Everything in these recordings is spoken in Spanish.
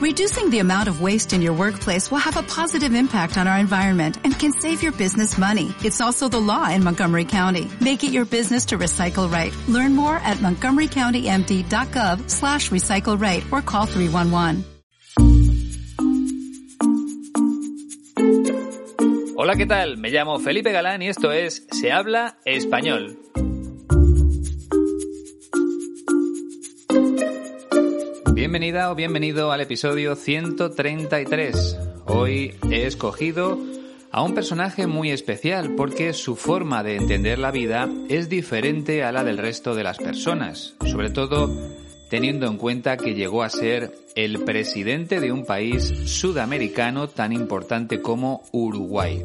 Reducing the amount of waste in your workplace will have a positive impact on our environment and can save your business money. It's also the law in Montgomery County. Make it your business to recycle right. Learn more at montgomerycountymd.gov slash recycle right or call 311. Hola, ¿qué tal? Me llamo Felipe Galán y esto es Se habla español. Bienvenida o bienvenido al episodio 133. Hoy he escogido a un personaje muy especial porque su forma de entender la vida es diferente a la del resto de las personas, sobre todo teniendo en cuenta que llegó a ser el presidente de un país sudamericano tan importante como Uruguay.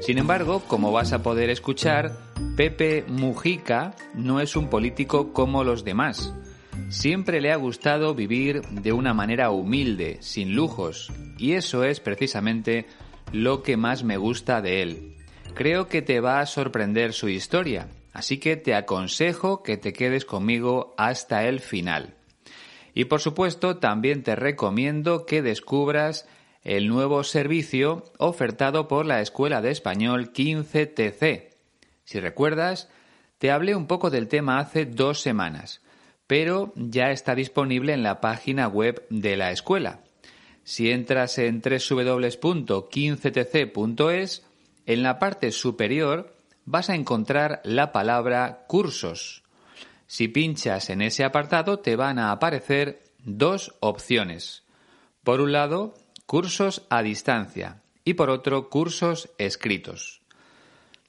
Sin embargo, como vas a poder escuchar, Pepe Mujica no es un político como los demás. Siempre le ha gustado vivir de una manera humilde, sin lujos, y eso es precisamente lo que más me gusta de él. Creo que te va a sorprender su historia, así que te aconsejo que te quedes conmigo hasta el final. Y por supuesto, también te recomiendo que descubras el nuevo servicio ofertado por la Escuela de Español 15TC. Si recuerdas, te hablé un poco del tema hace dos semanas, pero ya está disponible en la página web de la escuela. Si entras en www.15tc.es, en la parte superior vas a encontrar la palabra cursos. Si pinchas en ese apartado te van a aparecer dos opciones. Por un lado, cursos a distancia y por otro, cursos escritos.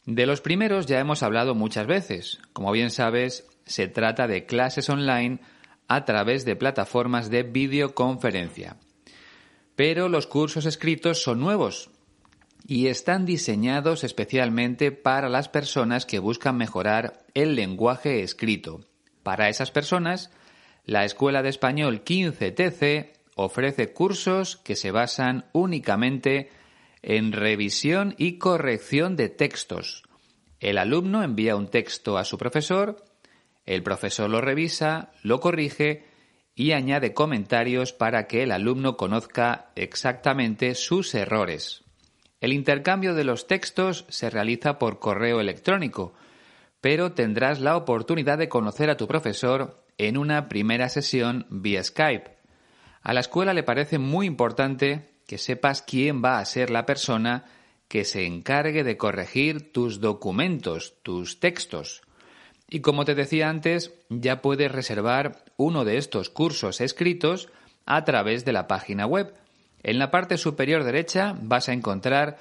De los primeros ya hemos hablado muchas veces. Como bien sabes, se trata de clases online a través de plataformas de videoconferencia. Pero los cursos escritos son nuevos y están diseñados especialmente para las personas que buscan mejorar el lenguaje escrito para esas personas, la Escuela de Español 15TC ofrece cursos que se basan únicamente en revisión y corrección de textos. El alumno envía un texto a su profesor, el profesor lo revisa, lo corrige y añade comentarios para que el alumno conozca exactamente sus errores. El intercambio de los textos se realiza por correo electrónico, pero tendrás la oportunidad de conocer a tu profesor en una primera sesión vía Skype. A la escuela le parece muy importante que sepas quién va a ser la persona que se encargue de corregir tus documentos, tus textos. Y como te decía antes, ya puedes reservar uno de estos cursos escritos a través de la página web. En la parte superior derecha vas a encontrar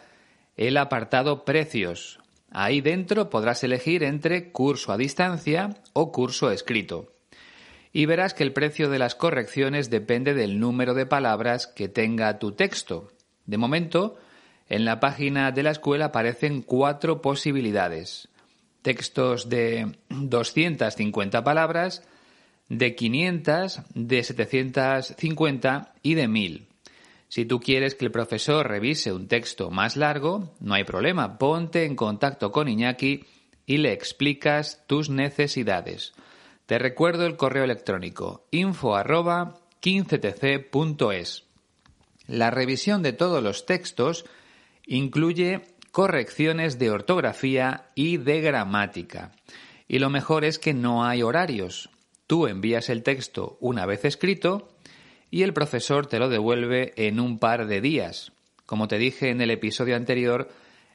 el apartado Precios. Ahí dentro podrás elegir entre curso a distancia o curso escrito. Y verás que el precio de las correcciones depende del número de palabras que tenga tu texto. De momento, en la página de la escuela aparecen cuatro posibilidades. Textos de 250 palabras, de 500, de 750 y de 1000. Si tú quieres que el profesor revise un texto más largo, no hay problema, ponte en contacto con Iñaki y le explicas tus necesidades. Te recuerdo el correo electrónico info 15tc.es. La revisión de todos los textos incluye correcciones de ortografía y de gramática. Y lo mejor es que no hay horarios. Tú envías el texto una vez escrito y el profesor te lo devuelve en un par de días. Como te dije en el episodio anterior,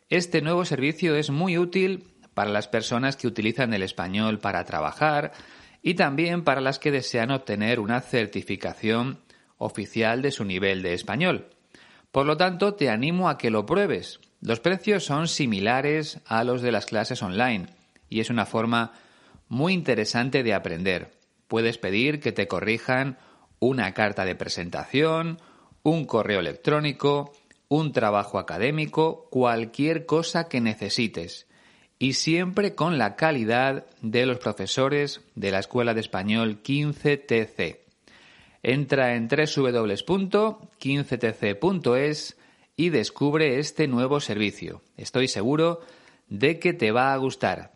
este nuevo servicio es muy útil para las personas que utilizan el español para trabajar y también para las que desean obtener una certificación oficial de su nivel de español. Por lo tanto, te animo a que lo pruebes. Los precios son similares a los de las clases online y es una forma muy interesante de aprender. Puedes pedir que te corrijan una carta de presentación, un correo electrónico, un trabajo académico, cualquier cosa que necesites. Y siempre con la calidad de los profesores de la Escuela de Español 15TC. Entra en www.15tc.es y descubre este nuevo servicio. Estoy seguro de que te va a gustar.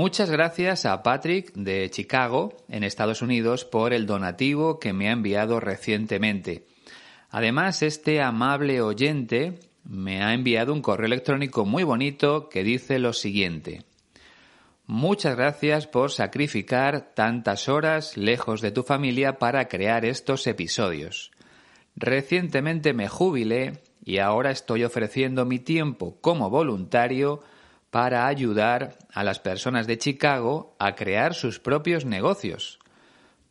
muchas gracias a Patrick de Chicago, en Estados Unidos, por el donativo que me ha enviado recientemente. Además, este amable oyente me ha enviado un correo electrónico muy bonito que dice lo siguiente. Muchas gracias por sacrificar tantas horas lejos de tu familia para crear estos episodios. Recientemente me jubilé y ahora estoy ofreciendo mi tiempo como voluntario para ayudar a las personas de Chicago a crear sus propios negocios.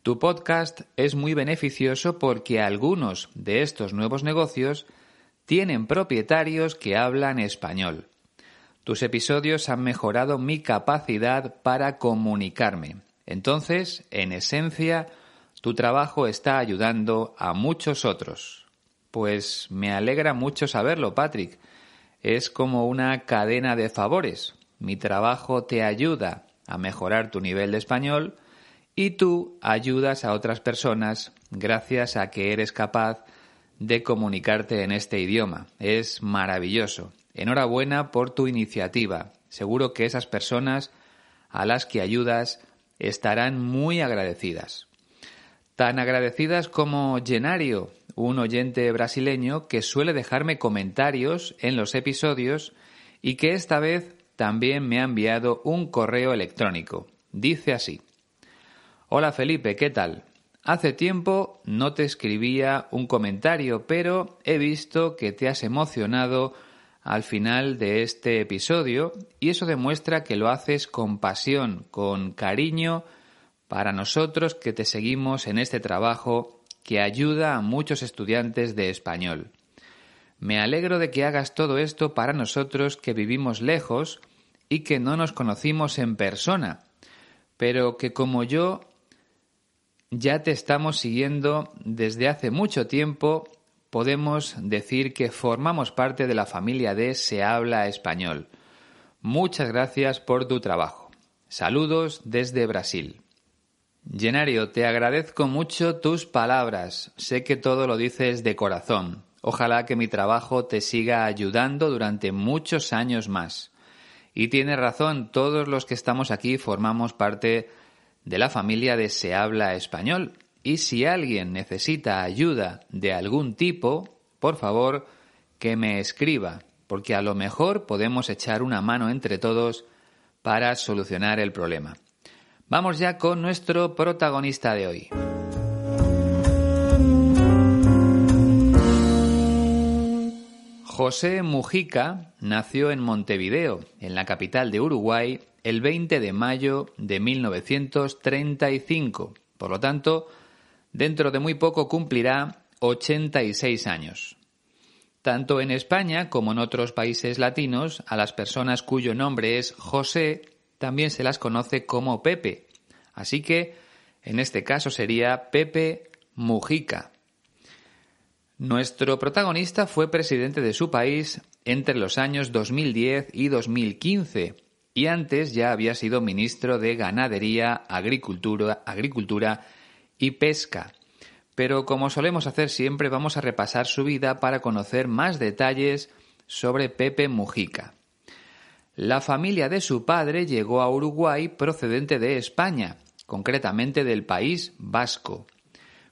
Tu podcast es muy beneficioso porque algunos de estos nuevos negocios tienen propietarios que hablan español. Tus episodios han mejorado mi capacidad para comunicarme. Entonces, en esencia, tu trabajo está ayudando a muchos otros. Pues me alegra mucho saberlo, Patrick. Es como una cadena de favores. Mi trabajo te ayuda a mejorar tu nivel de español y tú ayudas a otras personas gracias a que eres capaz de comunicarte en este idioma. Es maravilloso. Enhorabuena por tu iniciativa. Seguro que esas personas a las que ayudas estarán muy agradecidas. Tan agradecidas como Genario, un oyente brasileño que suele dejarme comentarios en los episodios y que esta vez también me ha enviado un correo electrónico. Dice así. Hola Felipe, ¿qué tal? Hace tiempo no te escribía un comentario, pero he visto que te has emocionado al final de este episodio y eso demuestra que lo haces con pasión, con cariño para nosotros que te seguimos en este trabajo que ayuda a muchos estudiantes de español. Me alegro de que hagas todo esto para nosotros que vivimos lejos y que no nos conocimos en persona, pero que como yo ya te estamos siguiendo desde hace mucho tiempo podemos decir que formamos parte de la familia de Se habla español. Muchas gracias por tu trabajo. Saludos desde Brasil. Llenario, te agradezco mucho tus palabras. Sé que todo lo dices de corazón. Ojalá que mi trabajo te siga ayudando durante muchos años más. Y tienes razón, todos los que estamos aquí formamos parte de la familia de Se habla español y si alguien necesita ayuda de algún tipo, por favor, que me escriba, porque a lo mejor podemos echar una mano entre todos para solucionar el problema. Vamos ya con nuestro protagonista de hoy. José Mujica nació en Montevideo, en la capital de Uruguay, el 20 de mayo de 1935. Por lo tanto, Dentro de muy poco cumplirá 86 años. Tanto en España como en otros países latinos, a las personas cuyo nombre es José también se las conoce como Pepe. Así que, en este caso sería Pepe Mujica. Nuestro protagonista fue presidente de su país entre los años 2010 y 2015 y antes ya había sido ministro de Ganadería, Agricultura, Agricultura y pesca. Pero como solemos hacer siempre, vamos a repasar su vida para conocer más detalles sobre Pepe Mujica. La familia de su padre llegó a Uruguay procedente de España, concretamente del país vasco,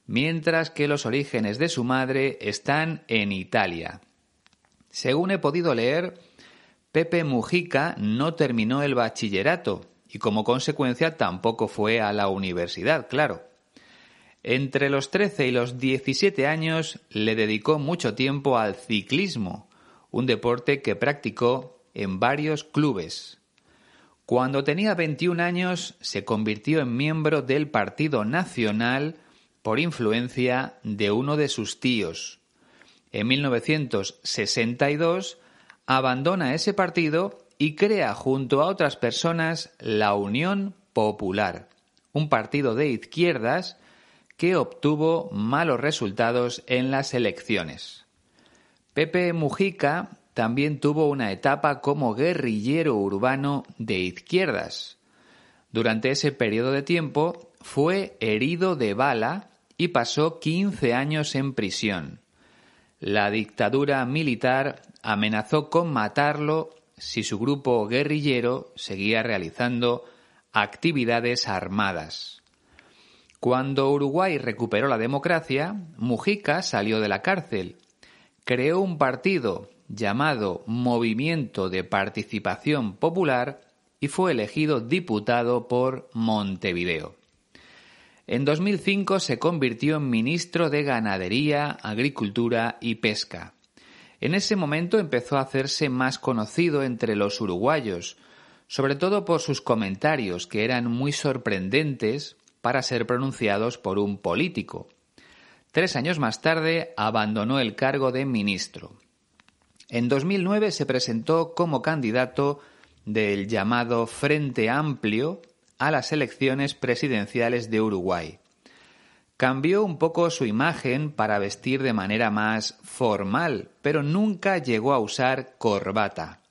mientras que los orígenes de su madre están en Italia. Según he podido leer, Pepe Mujica no terminó el bachillerato y como consecuencia tampoco fue a la universidad, claro. Entre los 13 y los 17 años le dedicó mucho tiempo al ciclismo, un deporte que practicó en varios clubes. Cuando tenía 21 años se convirtió en miembro del Partido Nacional por influencia de uno de sus tíos. En 1962 abandona ese partido y crea junto a otras personas la Unión Popular, un partido de izquierdas que obtuvo malos resultados en las elecciones. Pepe Mujica también tuvo una etapa como guerrillero urbano de izquierdas. Durante ese periodo de tiempo fue herido de bala y pasó 15 años en prisión. La dictadura militar amenazó con matarlo si su grupo guerrillero seguía realizando actividades armadas. Cuando Uruguay recuperó la democracia, Mujica salió de la cárcel, creó un partido llamado Movimiento de Participación Popular y fue elegido diputado por Montevideo. En 2005 se convirtió en ministro de Ganadería, Agricultura y Pesca. En ese momento empezó a hacerse más conocido entre los uruguayos, sobre todo por sus comentarios que eran muy sorprendentes para ser pronunciados por un político. Tres años más tarde abandonó el cargo de ministro. En 2009 se presentó como candidato del llamado Frente Amplio a las elecciones presidenciales de Uruguay. Cambió un poco su imagen para vestir de manera más formal, pero nunca llegó a usar corbata.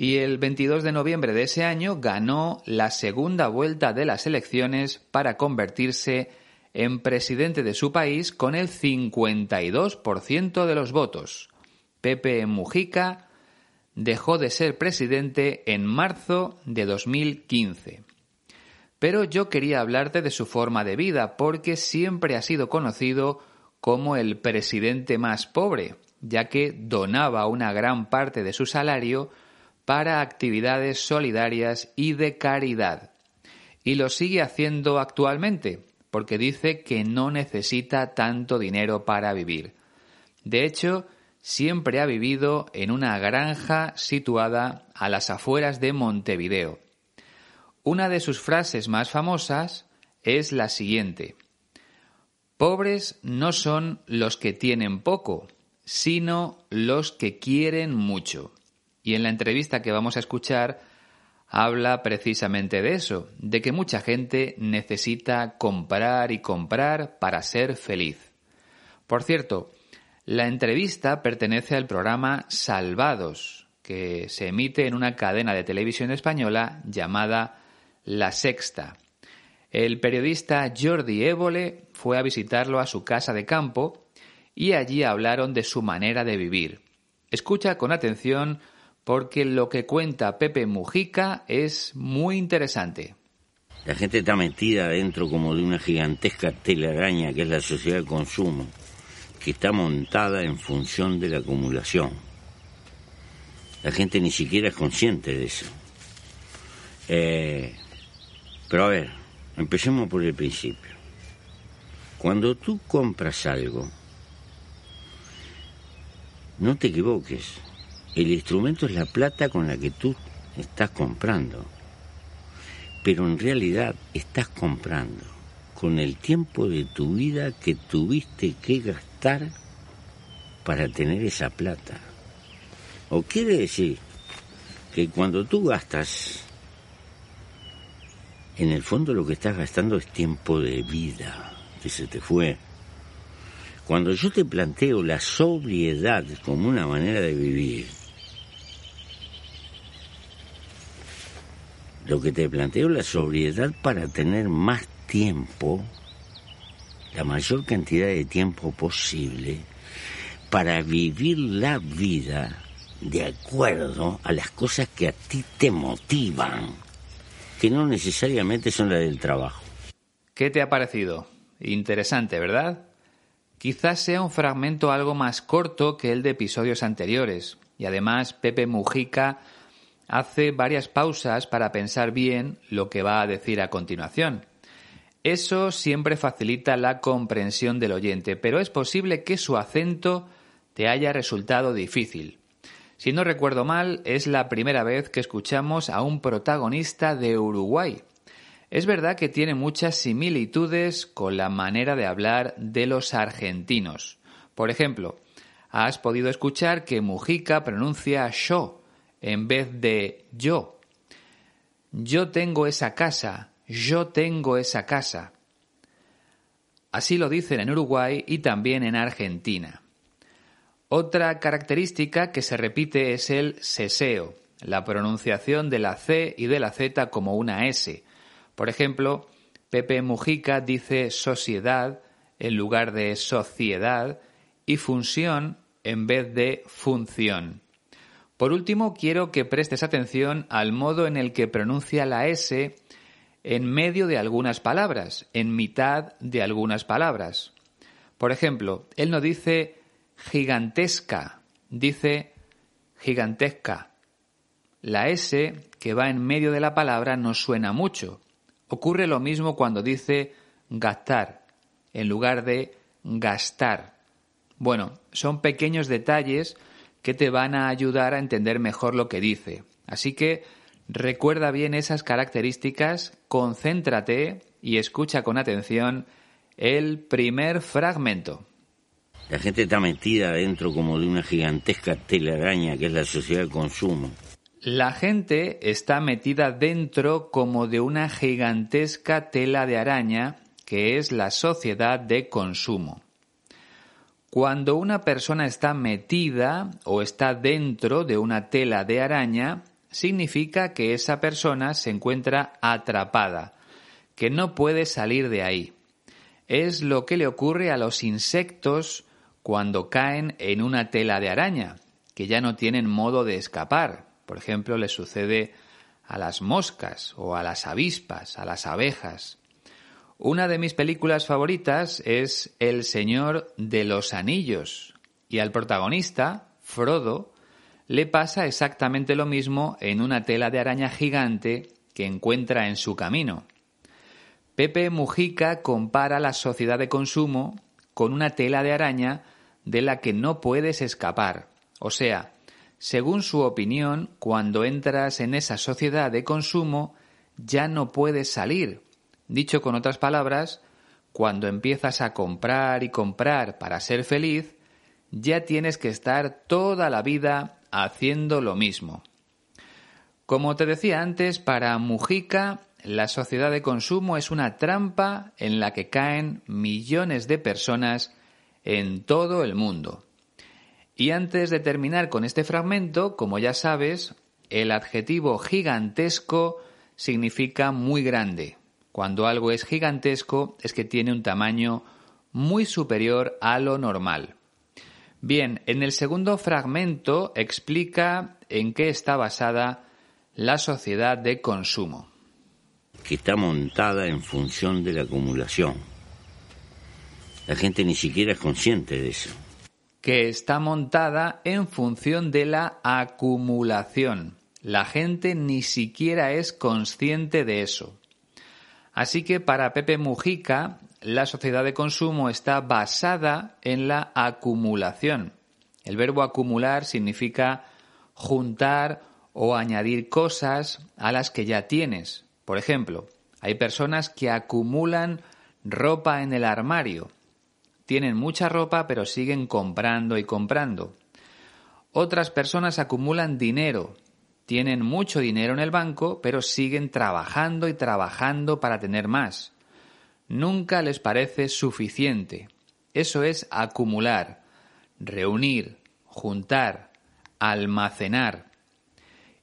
Y el 22 de noviembre de ese año ganó la segunda vuelta de las elecciones para convertirse en presidente de su país con el 52% de los votos. Pepe Mujica dejó de ser presidente en marzo de 2015. Pero yo quería hablarte de su forma de vida porque siempre ha sido conocido como el presidente más pobre, ya que donaba una gran parte de su salario para actividades solidarias y de caridad. Y lo sigue haciendo actualmente, porque dice que no necesita tanto dinero para vivir. De hecho, siempre ha vivido en una granja situada a las afueras de Montevideo. Una de sus frases más famosas es la siguiente. Pobres no son los que tienen poco, sino los que quieren mucho. Y en la entrevista que vamos a escuchar habla precisamente de eso, de que mucha gente necesita comprar y comprar para ser feliz. Por cierto, la entrevista pertenece al programa Salvados, que se emite en una cadena de televisión española llamada la Sexta. El periodista Jordi Évole fue a visitarlo a su casa de campo y allí hablaron de su manera de vivir. Escucha con atención porque lo que cuenta Pepe Mujica es muy interesante. La gente está metida dentro como de una gigantesca telaraña que es la sociedad de consumo, que está montada en función de la acumulación. La gente ni siquiera es consciente de eso. Eh, pero a ver, empecemos por el principio. Cuando tú compras algo, no te equivoques. El instrumento es la plata con la que tú estás comprando. Pero en realidad estás comprando con el tiempo de tu vida que tuviste que gastar para tener esa plata. O quiere decir que cuando tú gastas en el fondo lo que estás gastando es tiempo de vida que se te fue. Cuando yo te planteo la sobriedad como una manera de vivir, lo que te planteo la sobriedad para tener más tiempo, la mayor cantidad de tiempo posible, para vivir la vida de acuerdo a las cosas que a ti te motivan que no necesariamente son las del trabajo. ¿Qué te ha parecido? Interesante, ¿verdad? Quizás sea un fragmento algo más corto que el de episodios anteriores, y además Pepe Mujica hace varias pausas para pensar bien lo que va a decir a continuación. Eso siempre facilita la comprensión del oyente, pero es posible que su acento te haya resultado difícil. Si no recuerdo mal, es la primera vez que escuchamos a un protagonista de Uruguay. Es verdad que tiene muchas similitudes con la manera de hablar de los argentinos. Por ejemplo, has podido escuchar que Mujica pronuncia yo en vez de yo. Yo tengo esa casa, yo tengo esa casa. Así lo dicen en Uruguay y también en Argentina. Otra característica que se repite es el seseo, la pronunciación de la C y de la Z como una S. Por ejemplo, Pepe Mujica dice sociedad en lugar de sociedad y función en vez de función. Por último, quiero que prestes atención al modo en el que pronuncia la S en medio de algunas palabras, en mitad de algunas palabras. Por ejemplo, él no dice gigantesca, dice gigantesca. La S que va en medio de la palabra no suena mucho. Ocurre lo mismo cuando dice gastar en lugar de gastar. Bueno, son pequeños detalles que te van a ayudar a entender mejor lo que dice. Así que recuerda bien esas características, concéntrate y escucha con atención el primer fragmento. La gente está metida dentro como de una gigantesca telaraña que es la sociedad de consumo. La gente está metida dentro como de una gigantesca tela de araña que es la sociedad de consumo. Cuando una persona está metida o está dentro de una tela de araña, significa que esa persona se encuentra atrapada, que no puede salir de ahí. Es lo que le ocurre a los insectos cuando caen en una tela de araña, que ya no tienen modo de escapar. Por ejemplo, le sucede a las moscas o a las avispas, a las abejas. Una de mis películas favoritas es El Señor de los Anillos y al protagonista, Frodo, le pasa exactamente lo mismo en una tela de araña gigante que encuentra en su camino. Pepe Mujica compara la sociedad de consumo con una tela de araña de la que no puedes escapar. O sea, según su opinión, cuando entras en esa sociedad de consumo ya no puedes salir Dicho con otras palabras, cuando empiezas a comprar y comprar para ser feliz, ya tienes que estar toda la vida haciendo lo mismo. Como te decía antes, para Mujica, la sociedad de consumo es una trampa en la que caen millones de personas en todo el mundo. Y antes de terminar con este fragmento, como ya sabes, el adjetivo gigantesco significa muy grande, cuando algo es gigantesco es que tiene un tamaño muy superior a lo normal. Bien, en el segundo fragmento explica en qué está basada la sociedad de consumo. Que está montada en función de la acumulación. La gente ni siquiera es consciente de eso. Que está montada en función de la acumulación. La gente ni siquiera es consciente de eso. Así que para Pepe Mujica, la sociedad de consumo está basada en la acumulación. El verbo acumular significa juntar o añadir cosas a las que ya tienes. Por ejemplo, hay personas que acumulan ropa en el armario. Tienen mucha ropa pero siguen comprando y comprando. Otras personas acumulan dinero tienen mucho dinero en el banco, pero siguen trabajando y trabajando para tener más. Nunca les parece suficiente. Eso es acumular, reunir, juntar, almacenar.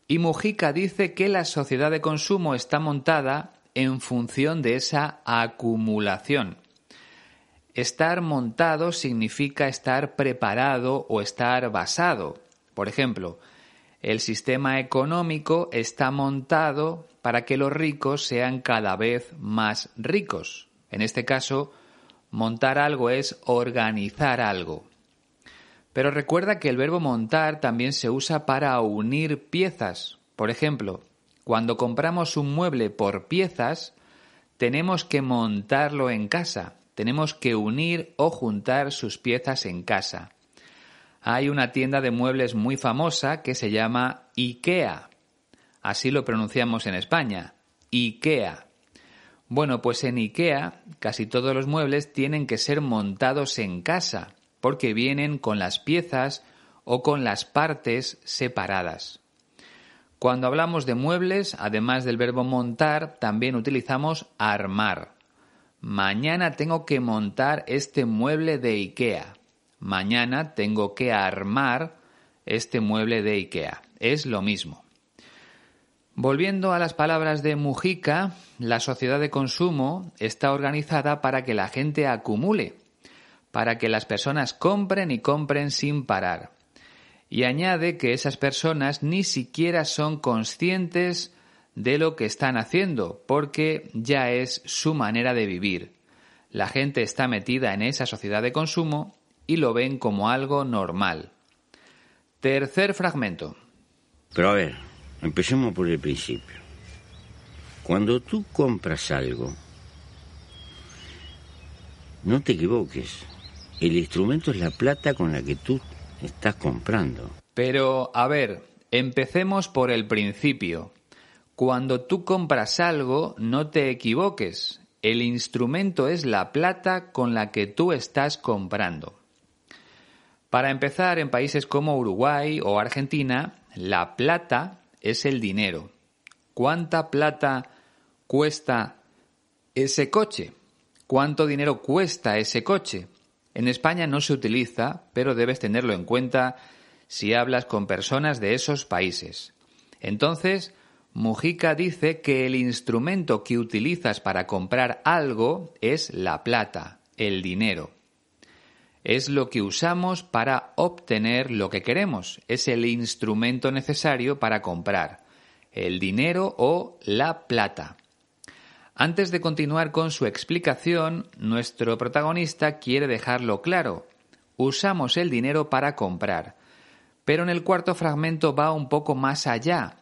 Y Mujica dice que la sociedad de consumo está montada en función de esa acumulación. Estar montado significa estar preparado o estar basado. Por ejemplo, el sistema económico está montado para que los ricos sean cada vez más ricos. En este caso, montar algo es organizar algo. Pero recuerda que el verbo montar también se usa para unir piezas. Por ejemplo, cuando compramos un mueble por piezas, tenemos que montarlo en casa, tenemos que unir o juntar sus piezas en casa hay una tienda de muebles muy famosa que se llama IKEA. Así lo pronunciamos en España, IKEA. Bueno, pues en IKEA casi todos los muebles tienen que ser montados en casa, porque vienen con las piezas o con las partes separadas. Cuando hablamos de muebles, además del verbo montar, también utilizamos armar. Mañana tengo que montar este mueble de IKEA mañana tengo que armar este mueble de IKEA. Es lo mismo. Volviendo a las palabras de Mujica, la sociedad de consumo está organizada para que la gente acumule, para que las personas compren y compren sin parar. Y añade que esas personas ni siquiera son conscientes de lo que están haciendo, porque ya es su manera de vivir. La gente está metida en esa sociedad de consumo y lo ven como algo normal. Tercer fragmento. Pero a ver, empecemos por el principio. Cuando tú compras algo, no te equivoques. El instrumento es la plata con la que tú estás comprando. Pero, a ver, empecemos por el principio. Cuando tú compras algo, no te equivoques. El instrumento es la plata con la que tú estás comprando. Para empezar, en países como Uruguay o Argentina, la plata es el dinero. ¿Cuánta plata cuesta ese coche? ¿Cuánto dinero cuesta ese coche? En España no se utiliza, pero debes tenerlo en cuenta si hablas con personas de esos países. Entonces, Mujica dice que el instrumento que utilizas para comprar algo es la plata, el dinero. Es lo que usamos para obtener lo que queremos, es el instrumento necesario para comprar, el dinero o la plata. Antes de continuar con su explicación, nuestro protagonista quiere dejarlo claro. Usamos el dinero para comprar. Pero en el cuarto fragmento va un poco más allá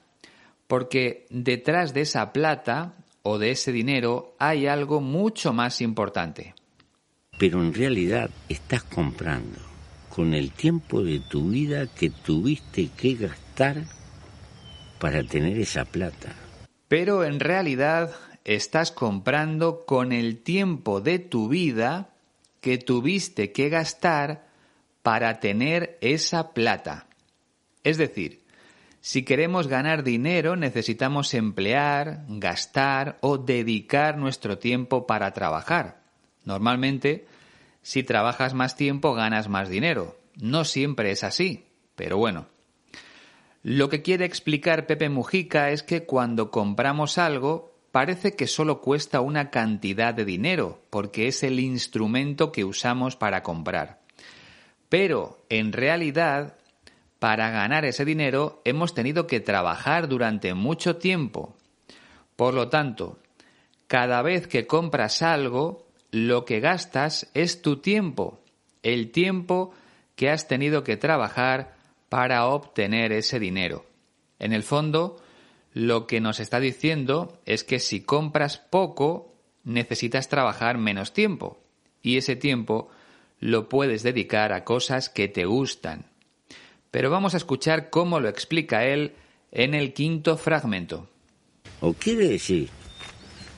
porque detrás de esa plata o de ese dinero hay algo mucho más importante. Pero en realidad estás comprando con el tiempo de tu vida que tuviste que gastar para tener esa plata. Pero en realidad estás comprando con el tiempo de tu vida que tuviste que gastar para tener esa plata. Es decir, si queremos ganar dinero necesitamos emplear, gastar o dedicar nuestro tiempo para trabajar. Normalmente, si trabajas más tiempo ganas más dinero. No siempre es así, pero bueno. Lo que quiere explicar Pepe Mujica es que cuando compramos algo parece que solo cuesta una cantidad de dinero, porque es el instrumento que usamos para comprar. Pero, en realidad, para ganar ese dinero hemos tenido que trabajar durante mucho tiempo. Por lo tanto, cada vez que compras algo, lo que gastas es tu tiempo, el tiempo que has tenido que trabajar para obtener ese dinero. En el fondo, lo que nos está diciendo es que si compras poco, necesitas trabajar menos tiempo, y ese tiempo lo puedes dedicar a cosas que te gustan pero vamos a escuchar cómo lo explica él en el quinto fragmento. O quiere decir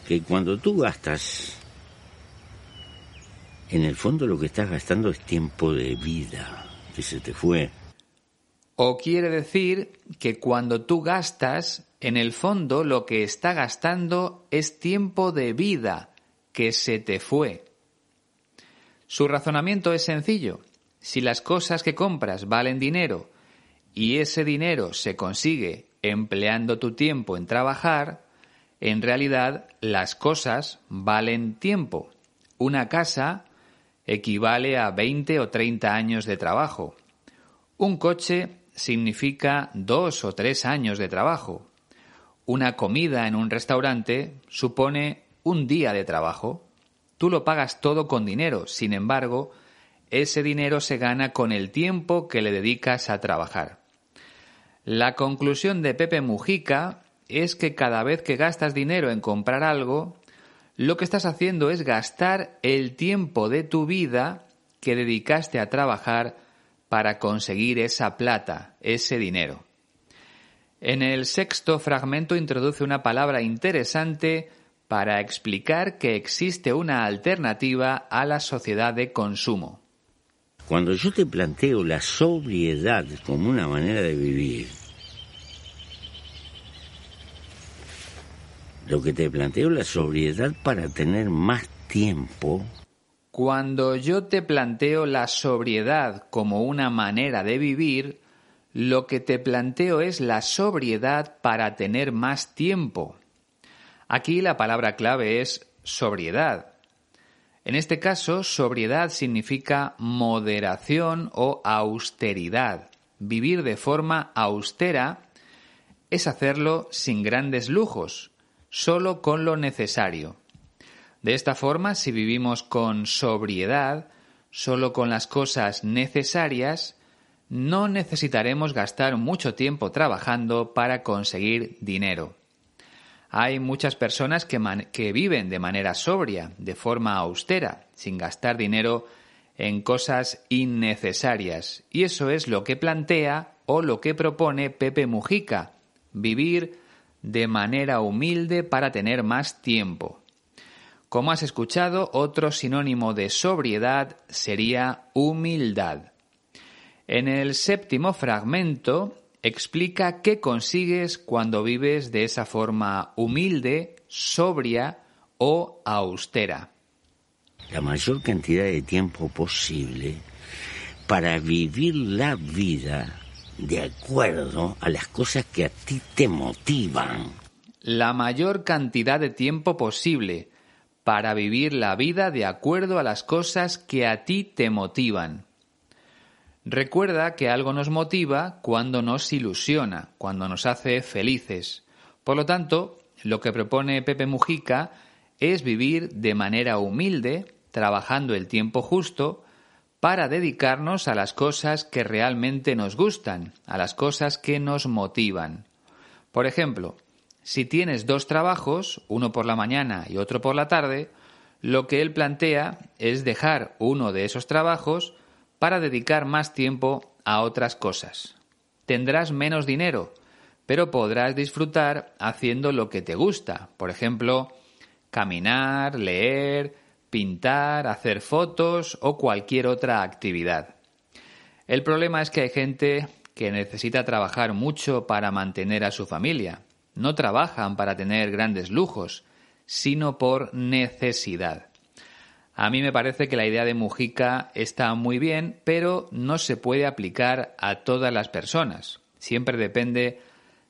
que cuando tú gastas, en el fondo lo que estás gastando es tiempo de vida que se te fue. O quiere decir que cuando tú gastas, en el fondo lo que está gastando es tiempo de vida que se te fue. Su razonamiento es sencillo. Si las cosas que compras valen dinero y ese dinero se consigue empleando tu tiempo en trabajar, en realidad las cosas valen tiempo. Una casa equivale a 20 o 30 años de trabajo. Un coche significa dos o tres años de trabajo. Una comida en un restaurante supone un día de trabajo. Tú lo pagas todo con dinero, sin embargo, ese dinero se gana con el tiempo que le dedicas a trabajar. La conclusión de Pepe Mujica es que cada vez que gastas dinero en comprar algo, lo que estás haciendo es gastar el tiempo de tu vida que dedicaste a trabajar para conseguir esa plata, ese dinero. En el sexto fragmento introduce una palabra interesante para explicar que existe una alternativa a la sociedad de consumo. Cuando yo te planteo la sobriedad como una manera de vivir, lo que te planteo la sobriedad para tener más tiempo. Cuando yo te planteo la sobriedad como una manera de vivir, lo que te planteo es la sobriedad para tener más tiempo. Aquí la palabra clave es sobriedad. En este caso, sobriedad significa moderación o austeridad. vivir de forma austera es hacerlo sin grandes lujos, solo con lo necesario. De esta forma, si vivimos con sobriedad, solo con las cosas necesarias, no necesitaremos gastar mucho tiempo trabajando para conseguir dinero. Hay muchas personas que, viven de manera sobria, de forma austera, sin gastar dinero en cosas innecesarias. Y eso es lo que plantea o lo que propone Pepe Mujica, vivir de manera humilde para tener más tiempo. Como has escuchado, otro sinónimo de sobriedad sería humildad. En el séptimo fragmento explica qué consigues cuando vives de esa forma humilde, sobria o austera. La mayor cantidad de tiempo posible para vivir la vida de acuerdo a las cosas que a ti te motivan. La mayor cantidad de tiempo posible para vivir la vida de acuerdo a las cosas que a ti te motivan. Recuerda que algo nos motiva cuando nos ilusiona, cuando nos hace felices. Por lo tanto, lo que propone Pepe Mujica es vivir de manera humilde, trabajando el tiempo justo, para dedicarnos a las cosas que realmente nos gustan, a las cosas que nos motivan. Por ejemplo, si tienes dos trabajos, uno por la mañana y otro por la tarde, lo que él plantea es dejar uno de esos trabajos para dedicar más tiempo a otras cosas. Tendrás menos dinero, pero podrás disfrutar haciendo lo que te gusta, por ejemplo, caminar, leer, pintar, hacer fotos o cualquier otra actividad. El problema es que hay gente que necesita trabajar mucho para mantener a su familia. No trabajan para tener grandes lujos, sino por necesidad. A mí me parece que la idea de Mujica está muy bien, pero no se puede aplicar a todas las personas. Siempre depende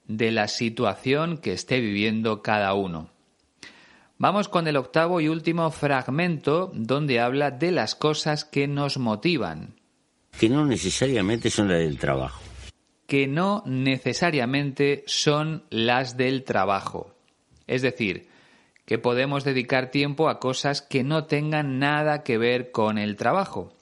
de la situación que esté viviendo cada uno. Vamos con el octavo y último fragmento donde habla de las cosas que nos motivan. Que no necesariamente son las del trabajo. Que no necesariamente son las del trabajo. Es decir, que podemos dedicar tiempo a cosas que no tengan nada que ver con el trabajo.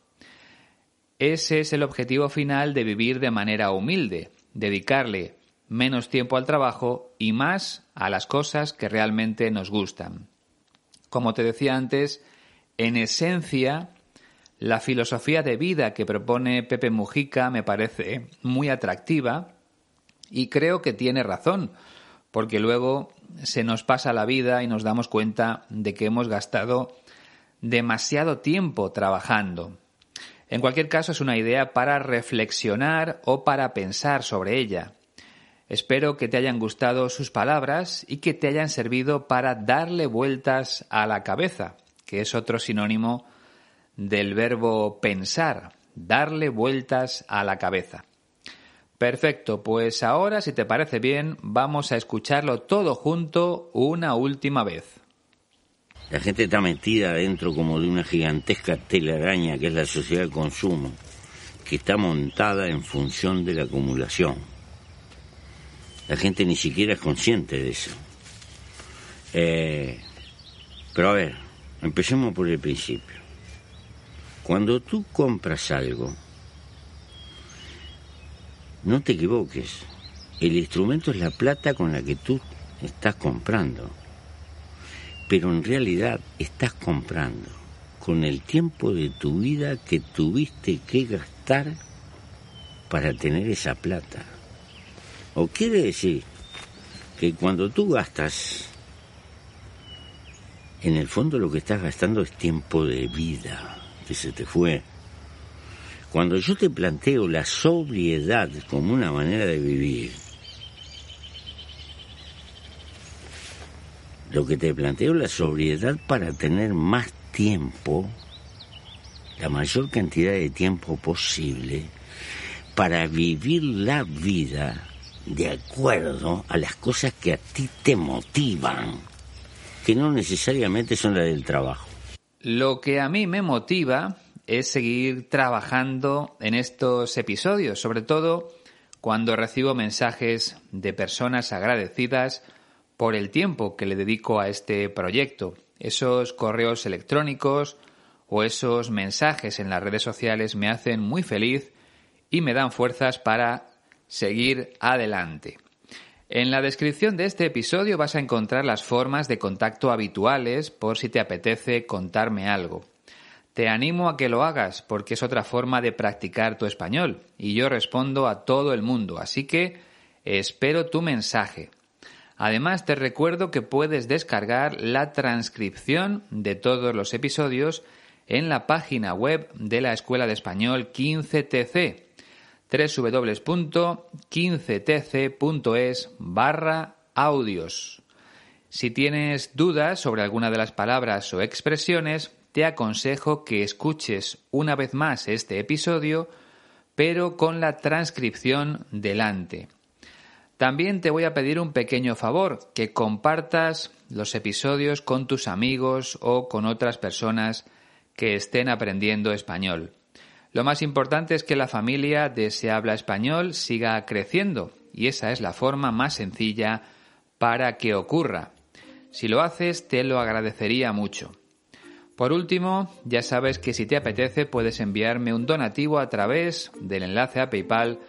Ese es el objetivo final de vivir de manera humilde, dedicarle menos tiempo al trabajo y más a las cosas que realmente nos gustan. Como te decía antes, en esencia, la filosofía de vida que propone Pepe Mujica me parece muy atractiva y creo que tiene razón, porque luego se nos pasa la vida y nos damos cuenta de que hemos gastado demasiado tiempo trabajando. En cualquier caso, es una idea para reflexionar o para pensar sobre ella. Espero que te hayan gustado sus palabras y que te hayan servido para darle vueltas a la cabeza, que es otro sinónimo del verbo pensar, darle vueltas a la cabeza. Perfecto, pues ahora, si te parece bien, vamos a escucharlo todo junto una última vez. La gente está metida dentro como de una gigantesca telaraña que es la sociedad de consumo, que está montada en función de la acumulación la gente ni siquiera es consciente de eso. Eh, pero a ver, empecemos por el principio. Cuando tú compras algo, no te equivoques. El instrumento es la plata con la que tú estás comprando. Pero en realidad estás comprando con el tiempo de tu vida que tuviste que gastar para tener esa plata. O quiere decir que cuando tú gastas, en el fondo lo que estás gastando es tiempo de vida que se te fue. Cuando yo te planteo la sobriedad como una manera de vivir, lo que te planteo es la sobriedad para tener más tiempo, la mayor cantidad de tiempo posible, para vivir la vida de acuerdo a las cosas que a ti te motivan, que no necesariamente son las del trabajo. Lo que a mí me motiva es seguir trabajando en estos episodios, sobre todo cuando recibo mensajes de personas agradecidas por el tiempo que le dedico a este proyecto. Esos correos electrónicos o esos mensajes en las redes sociales me hacen muy feliz y me dan fuerzas para seguir adelante. En la descripción de este episodio vas a encontrar las formas de contacto habituales por si te apetece contarme algo. Te animo a que lo hagas porque es otra forma de practicar tu español y yo respondo a todo el mundo, así que espero tu mensaje. Además te recuerdo que puedes descargar la transcripción de todos los episodios en la página web de la Escuela de Español 15TC www.15tc.es barra audios. Si tienes dudas sobre alguna de las palabras o expresiones, te aconsejo que escuches una vez más este episodio, pero con la transcripción delante. También te voy a pedir un pequeño favor, que compartas los episodios con tus amigos o con otras personas que estén aprendiendo español. Lo más importante es que la familia de Se habla español siga creciendo y esa es la forma más sencilla para que ocurra. Si lo haces, te lo agradecería mucho. Por último, ya sabes que si te apetece puedes enviarme un donativo a través del enlace a PayPal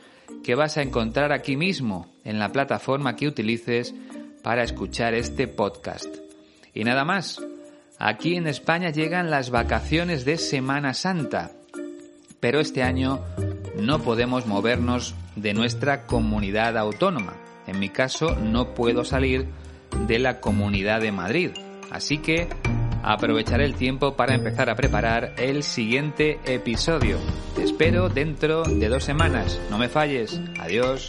que vas a encontrar aquí mismo en la plataforma que utilices para escuchar este podcast. Y nada más, aquí en España llegan las vacaciones de Semana Santa pero este año no podemos movernos de nuestra comunidad autónoma. En mi caso, no puedo salir de la comunidad de Madrid. Así que aprovecharé el tiempo para empezar a preparar el siguiente episodio. Te espero dentro de dos semanas. No me falles. Adiós.